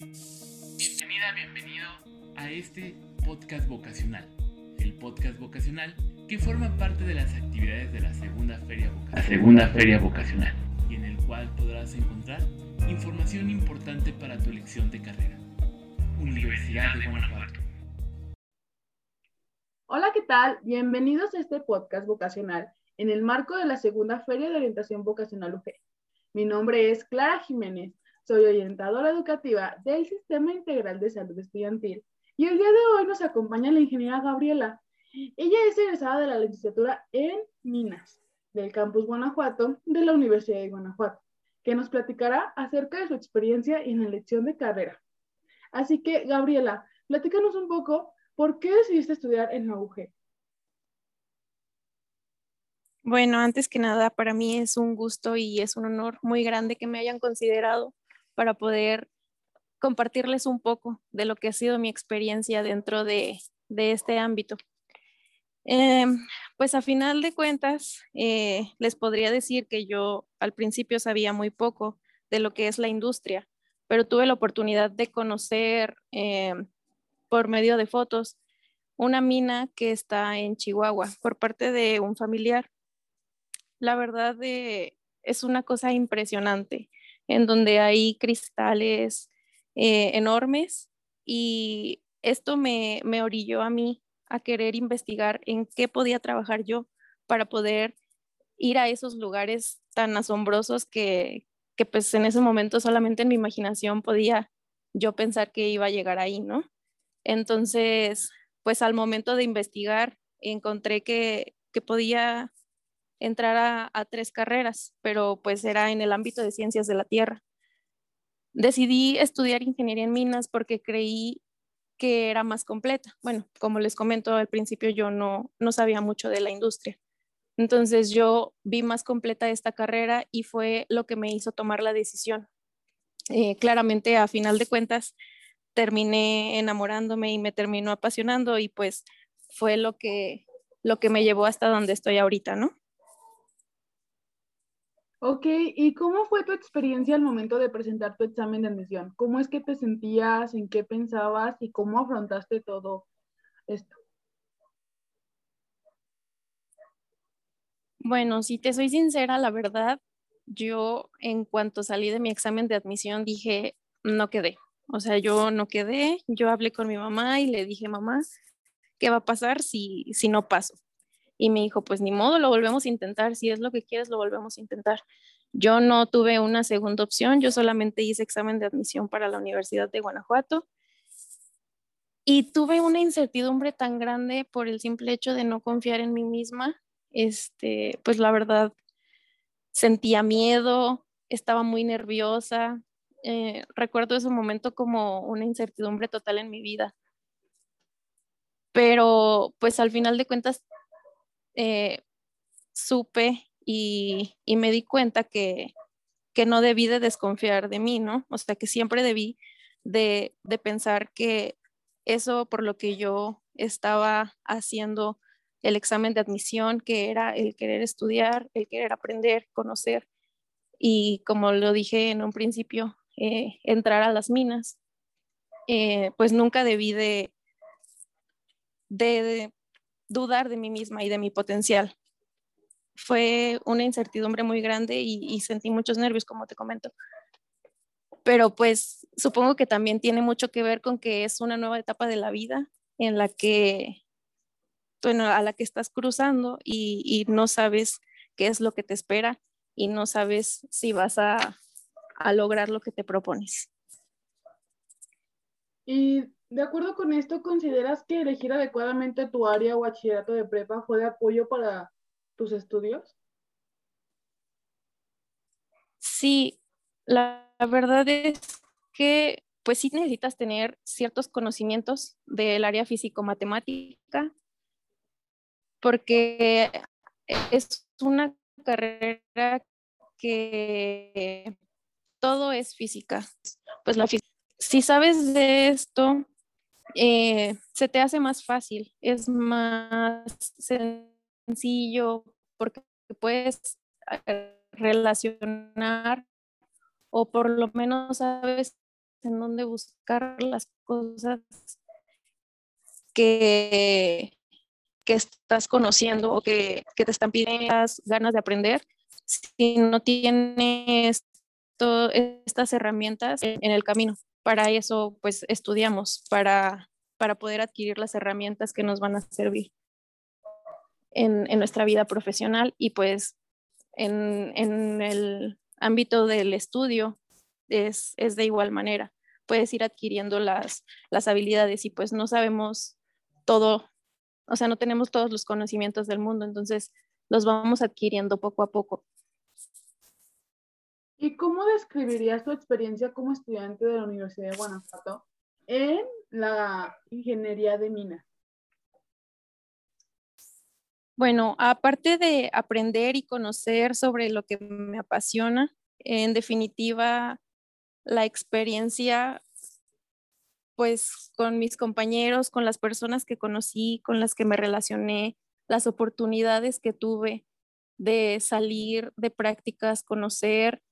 Bienvenida, bienvenido a este podcast vocacional. El podcast vocacional que forma parte de las actividades de la segunda feria vocacional. segunda feria vocacional. Y en el cual podrás encontrar información importante para tu elección de carrera. Universidad de Guanajuato. Hola, ¿qué tal? Bienvenidos a este podcast vocacional en el marco de la segunda Feria de Orientación Vocacional UG. Mi nombre es Clara Jiménez, soy orientadora educativa del Sistema Integral de Salud Estudiantil y el día de hoy nos acompaña la ingeniera Gabriela. Ella es egresada de la licenciatura en Minas del Campus Guanajuato de la Universidad de Guanajuato, que nos platicará acerca de su experiencia en la elección de carrera. Así que, Gabriela, platícanos un poco por qué decidiste estudiar en la UG. Bueno, antes que nada, para mí es un gusto y es un honor muy grande que me hayan considerado para poder compartirles un poco de lo que ha sido mi experiencia dentro de, este ámbito. Em, pues a final de cuentas, eh, les podría decir que yo al principio sabía muy poco de lo que es la industria, pero tuve la oportunidad de conocer em, por medio de fotos una mina que está en Chihuahua por parte de un familiar la verdad eh, es una cosa impresionante, en donde hay cristales eh, enormes y esto me, me orilló a mí a querer investigar en qué podía trabajar yo para poder ir a esos lugares tan asombrosos que, que pues en ese momento solamente en mi imaginación podía yo pensar que iba a llegar ahí, ¿no? Entonces, pues al momento de investigar encontré que, que podía entrar a, tres carreras, pero pues era en el ámbito de ciencias de la tierra. Decidí estudiar ingeniería en minas porque creí que era más completa. Bueno, como les comento al principio, yo no, no sabía mucho de la industria. Entonces yo vi más completa esta carrera y fue lo que me hizo tomar la decisión. Eh, claramente, a final de cuentas, terminé enamorándome y me terminó apasionando y pues fue lo que, lo que me llevó hasta donde estoy ahorita, ¿no? Ok, ¿y cómo fue tu experiencia al momento de presentar tu examen de admisión? ¿Cómo es que te sentías, en qué pensabas y cómo afrontaste todo esto? Bueno, si te soy sincera, la verdad, yo en cuanto salí de mi examen de admisión dije, no quedé. O sea, yo no quedé, yo hablé con mi mamá y le dije, mamá, ¿qué va a pasar si, si no paso? Y me dijo, pues ni modo, lo volvemos a intentar, si es lo que quieres, lo volvemos a intentar. Yo no tuve una segunda opción, yo solamente hice examen de admisión para la Universidad de Guanajuato y tuve una incertidumbre tan grande por el simple hecho de no confiar en mí misma. Este, pues la verdad, sentía miedo, estaba muy nerviosa. Eh, recuerdo ese momento como una incertidumbre total en mi vida. Pero pues al final de cuentas eh, supe y, me di cuenta que, no debí de desconfiar de mí, ¿no? O sea, que siempre debí de, pensar que eso por lo que yo estaba haciendo el examen de admisión, que era el querer estudiar, el querer aprender, conocer y como lo dije en un principio, eh, entrar a las minas, eh, pues nunca debí de, de, dudar de mí misma y de mi potencial. Fue una incertidumbre muy grande y, sentí muchos nervios, como te comento. Pero pues supongo que también tiene mucho que ver con que es una nueva etapa de la vida en la que, bueno, a la que estás cruzando y, no sabes qué es lo que te espera y no sabes si vas a, a lograr lo que te propones. Y de acuerdo con esto, ¿consideras que elegir adecuadamente tu área o bachillerato de prepa fue de apoyo para tus estudios? Sí, la, verdad es que pues sí necesitas tener ciertos conocimientos del área físico-matemática porque es una carrera que todo es física. Pues la si sabes de esto, eh, se te hace más fácil, es más sencillo porque puedes eh, relacionar o por lo menos sabes en dónde buscar las cosas que, que estás conociendo o que, que te están pidiendo las ganas de aprender si no tienes estas herramientas en el camino. Para eso, pues estudiamos, para, para poder adquirir las herramientas que nos van a servir en, en nuestra vida profesional y pues en, en, el ámbito del estudio es, es de igual manera. Puedes ir adquiriendo las, las habilidades y pues no sabemos todo, o sea, no tenemos todos los conocimientos del mundo, entonces los vamos adquiriendo poco a poco. ¿Y cómo describirías tu experiencia como estudiante de la Universidad de Guanajuato en la ingeniería de minas? Bueno, aparte de aprender y conocer sobre lo que me apasiona, en definitiva, la experiencia, pues con mis compañeros, con las personas que conocí, con las que me relacioné, las oportunidades que tuve de salir de prácticas, conocer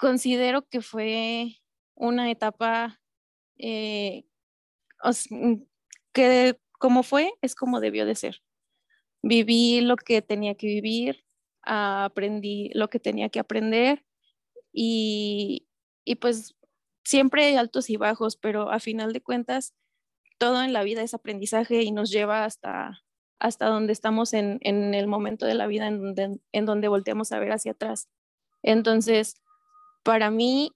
considero que fue una etapa eh, mm, que como fue, es como debió de ser. Viví lo que tenía que vivir, aprendí lo que tenía que aprender y, y pues siempre hay altos y bajos, pero a final de cuentas todo en la vida es aprendizaje y nos lleva hasta, hasta donde estamos en, en el momento de la vida en donde, en donde volteamos a ver hacia atrás. Entonces, para mí,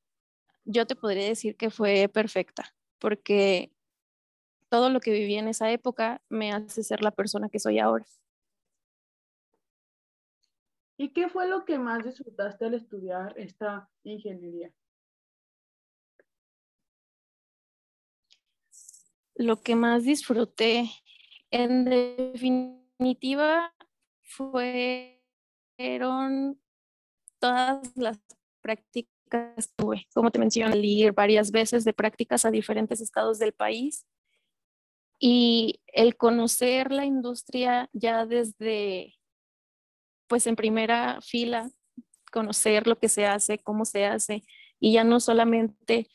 yo te podría decir que fue perfecta, porque todo lo que viví en esa época me hace ser la persona que soy ahora. ¿Y qué fue lo que más disfrutaste al estudiar esta ingeniería? Lo que más disfruté, en definitiva, fueron todas las prácticas tuve, como te mencioné, ir varias veces de prácticas a diferentes estados del país y el conocer la industria ya desde, pues en primera fila, conocer lo que se hace, cómo se hace y ya no solamente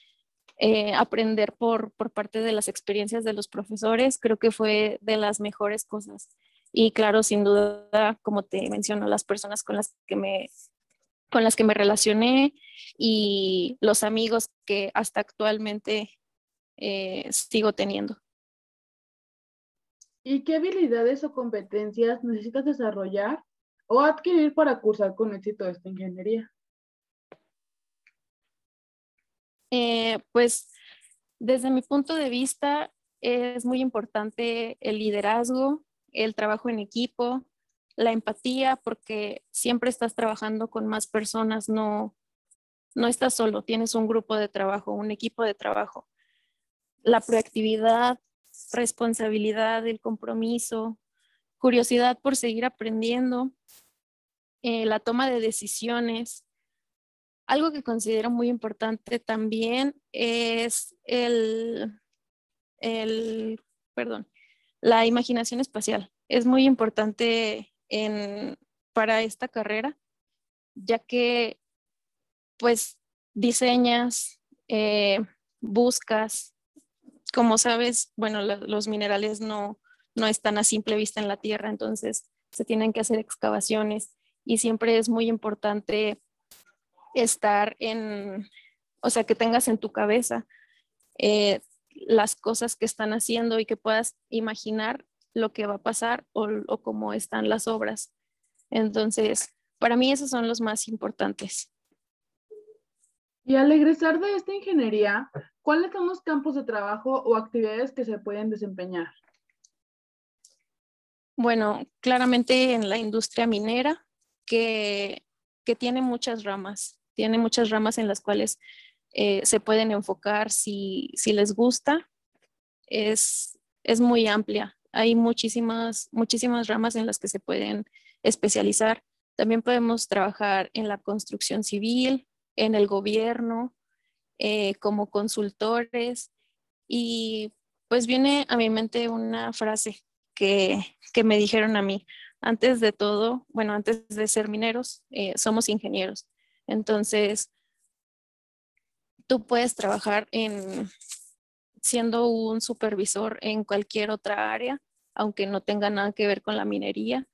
eh, aprender por, por parte de las experiencias de los profesores, creo que fue de las mejores cosas. Y claro, sin duda, como te menciono, las personas con las que me con las que me relacioné y los amigos que hasta actualmente eh, sigo teniendo. ¿Y qué habilidades o competencias necesitas desarrollar o adquirir para cursar con éxito esta ingeniería? Eh, pues desde mi punto de vista es muy importante el liderazgo, el trabajo en equipo, la empatía, porque siempre estás trabajando con más personas, no, no estás solo, tienes un grupo de trabajo, un equipo de trabajo. La proactividad, responsabilidad, el compromiso, curiosidad por seguir aprendiendo, eh, la toma de decisiones. Algo que considero muy importante también es el, el perdón, la imaginación espacial. Es muy importante para esta carrera, ya que pues diseñas, eh, buscas, como sabes, bueno, los minerales no, no están a simple vista en la tierra, entonces se tienen que hacer excavaciones y siempre es muy importante estar en, o sea, que tengas en tu cabeza eh, las cosas que están haciendo y que puedas imaginar lo que va a pasar o, cómo están las obras. Entonces, para mí esos son los más importantes. Y al egresar de esta ingeniería, ¿cuáles son los campos de trabajo o actividades que se pueden desempeñar? Bueno, claramente en la industria minera, que, tiene muchas ramas, tiene muchas ramas en las cuales eh, se pueden enfocar si, les gusta. Es, es muy amplia hay muchísimas, muchísimas ramas en las que se pueden especializar. También podemos trabajar en la construcción civil, en el gobierno, eh, como consultores. Y pues viene a mi mente una frase que, me dijeron a mí. Antes de todo, bueno, antes de ser mineros, eh, somos ingenieros. Entonces, tú puedes trabajar en siendo un supervisor en cualquier otra área, aunque no tenga nada que ver con la minería,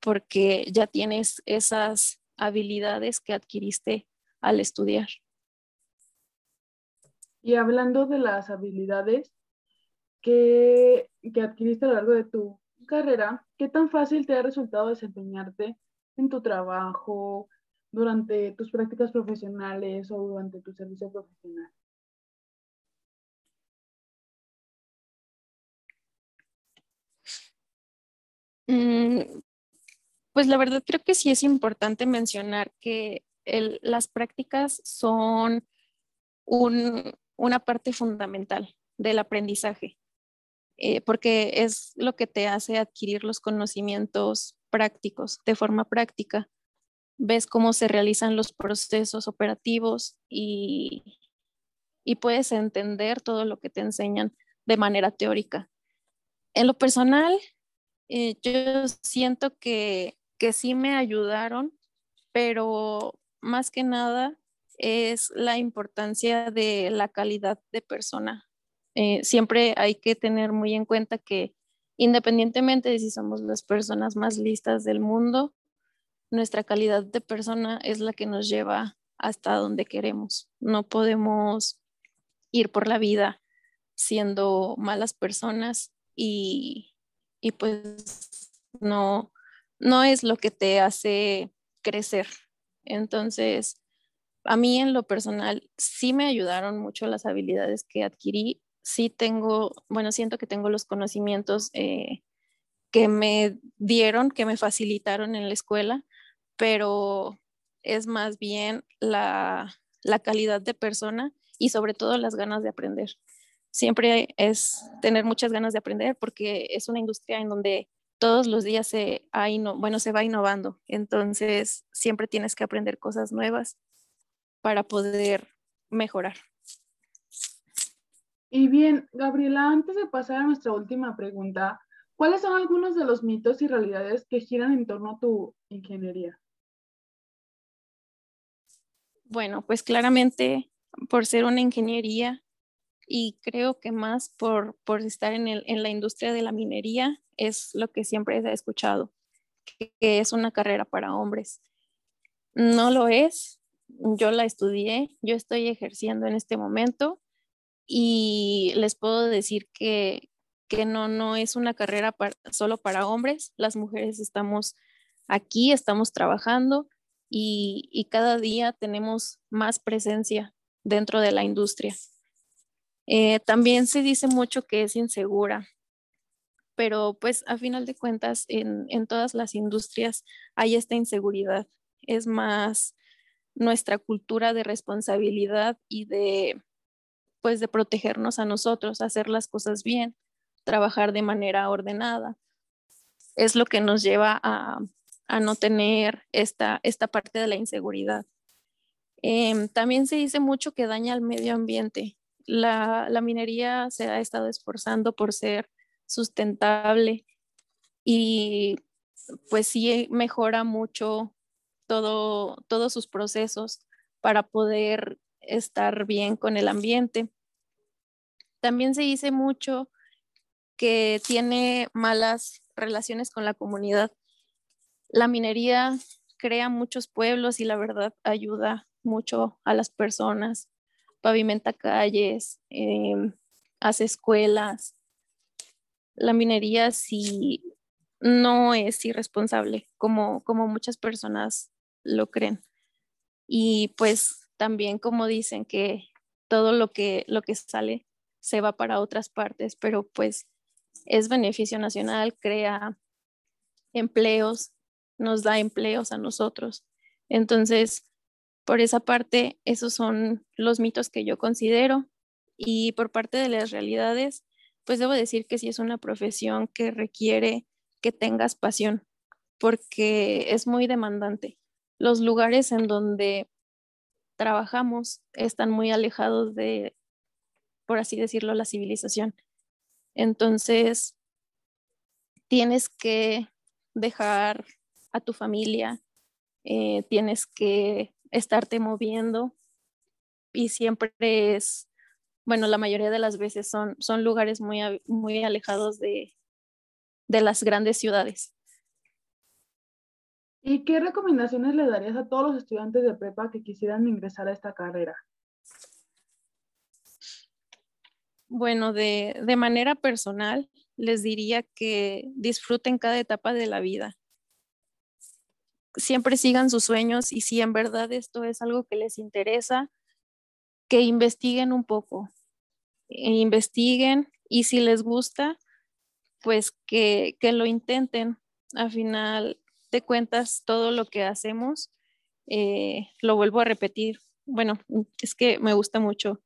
porque ya tienes esas habilidades que adquiriste al estudiar. Y hablando de las habilidades que, que adquiriste a lo largo de tu carrera, ¿qué tan fácil te ha resultado desempeñarte en tu trabajo, durante tus prácticas profesionales o durante tu servicio profesional? Pues la verdad creo que sí es importante mencionar que las prácticas son una parte fundamental del aprendizaje, eh, porque es lo que te hace adquirir los conocimientos prácticos de forma práctica. Ves cómo se realizan los procesos operativos y puedes entender todo lo que te enseñan de manera teórica. En lo personal, eh, yo siento que, que sí me ayudaron, pero más que nada es la importancia de la calidad de persona. Eh, siempre hay que tener muy en cuenta que independientemente de si somos las personas más listas del mundo, nuestra calidad de persona es la que nos lleva hasta donde queremos. No podemos ir por la vida siendo malas personas y, y pues no, no es lo que te hace crecer. Entonces, a mí en lo personal sí me ayudaron mucho las habilidades que adquirí. Sí tengo, bueno, siento que tengo los conocimientos eh, que me dieron, que me facilitaron en la escuela, pero es más bien la, la calidad de persona y sobre todo las ganas de aprender. Siempre es tener muchas ganas de aprender porque es una industria en donde todos los días se, hay, bueno, se va innovando. Entonces, siempre tienes que aprender cosas nuevas para poder mejorar. Y bien, Gabriela, antes de pasar a nuestra última pregunta, ¿cuáles son algunos de los mitos y realidades que giran en torno a tu ingeniería? Bueno, pues claramente por ser una ingeniería y creo que más por, por estar en, el, en la industria de la minería, es lo que siempre he escuchado, que, es una carrera para hombres. No lo es, yo la estudié, yo estoy ejerciendo en este momento y les puedo decir que, que no, no es una carrera solo para hombres, las mujeres estamos aquí, estamos trabajando y, y cada día tenemos más presencia dentro de la industria. Eh, también se dice mucho que es insegura, pero pues a final de cuentas en, en todas las industrias hay esta inseguridad. Es más nuestra cultura de responsabilidad y de pues de protegernos a nosotros, hacer las cosas bien, trabajar de manera ordenada. Es lo que nos lleva a, a no tener esta, esta parte de la inseguridad. Em, también se dice mucho que daña al medio ambiente. La, minería se ha estado esforzando por ser sustentable y pues sí mejora mucho todo, todos sus procesos para poder estar bien con el ambiente. También se dice mucho que tiene malas relaciones con la comunidad. La minería crea muchos pueblos y la verdad ayuda mucho a las personas, pavimenta calles, em, hace escuelas, la minería sí no es irresponsable como, como muchas personas lo creen. Y pues también como dicen que todo lo que, lo que sale se va para otras partes, pero pues es beneficio nacional, crea empleos, nos da empleos a nosotros. Entonces, por esa parte, esos son los mitos que yo considero. Y por parte de las realidades, pues debo decir que sí es una profesión que requiere que tengas pasión, porque es muy demandante. Los lugares en donde trabajamos están muy alejados de, por así decirlo, la civilización. Entonces, tienes que dejar a tu familia, eh, tienes que estarte moviendo y siempre es, bueno, la mayoría de las veces son, son lugares muy, muy alejados de, de las grandes ciudades. ¿Y qué recomendaciones le darías a todos los estudiantes de prepa que quisieran ingresar a esta carrera? Bueno, de, de manera personal, les diría que disfruten cada etapa de la vida. Siempre sigan sus sueños y si en verdad esto es algo que les interesa, que investiguen un poco, e investiguen y si les gusta, pues que, que lo intenten. Al final de cuentas, todo lo que hacemos, eh, lo vuelvo a repetir. Bueno, es que me gusta mucho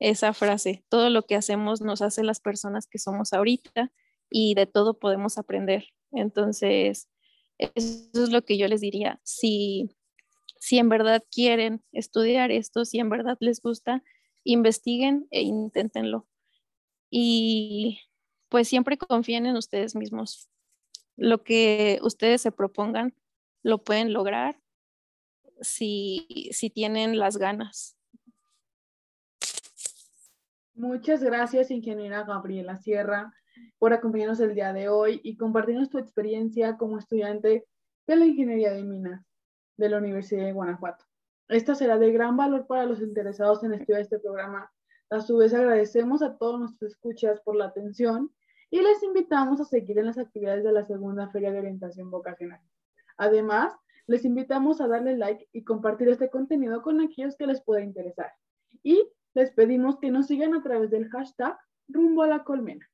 esa frase, todo lo que hacemos nos hace las personas que somos ahorita y de todo podemos aprender. Entonces, eso es lo que yo les diría. Si, si en verdad quieren estudiar esto, si en verdad les gusta, investiguen e inténtenlo. Y pues siempre confíen en ustedes mismos. Lo que ustedes se propongan, lo pueden lograr si, si tienen las ganas. Muchas gracias, ingeniera Gabriela Sierra, por acompañarnos el día de hoy y compartirnos tu experiencia como estudiante de la Ingeniería de Minas de la Universidad de Guanajuato. Esta será de gran valor para los interesados en estudiar este programa. A su vez, agradecemos a todos nuestros escuchas por la atención y les invitamos a seguir en las actividades de la segunda Feria de Orientación Vocacional. Además, les invitamos a darle like y compartir este contenido con aquellos que les pueda interesar. Y les pedimos que nos sigan a través del hashtag rumbo a la colmena.